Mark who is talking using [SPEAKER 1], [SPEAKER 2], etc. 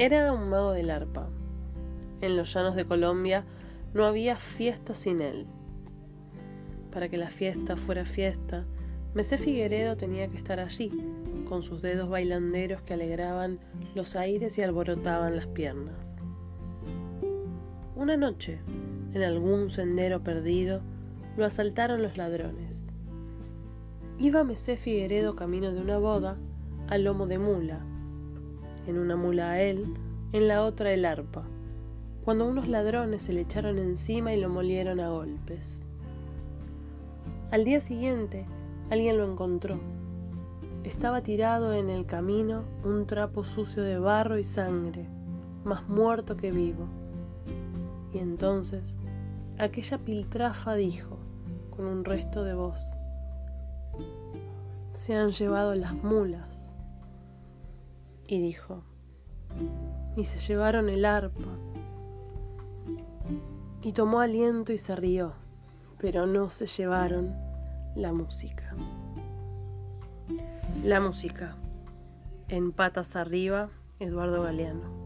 [SPEAKER 1] Era un mago del arpa. En los llanos de Colombia no había fiesta sin él. Para que la fiesta fuera fiesta, Mesé Figueredo tenía que estar allí, con sus dedos bailanderos que alegraban los aires y alborotaban las piernas. Una noche, en algún sendero perdido, lo asaltaron los ladrones. Iba Mesé Figueredo camino de una boda al lomo de mula, en una mula a él, en la otra el arpa, cuando unos ladrones se le echaron encima y lo molieron a golpes. Al día siguiente, alguien lo encontró. Estaba tirado en el camino un trapo sucio de barro y sangre, más muerto que vivo. Y entonces aquella piltrafa dijo, con un resto de voz, se han llevado las mulas. Y dijo, y se llevaron el arpa. Y tomó aliento y se rió, pero no se llevaron la música. La música. En patas arriba, Eduardo Galeano.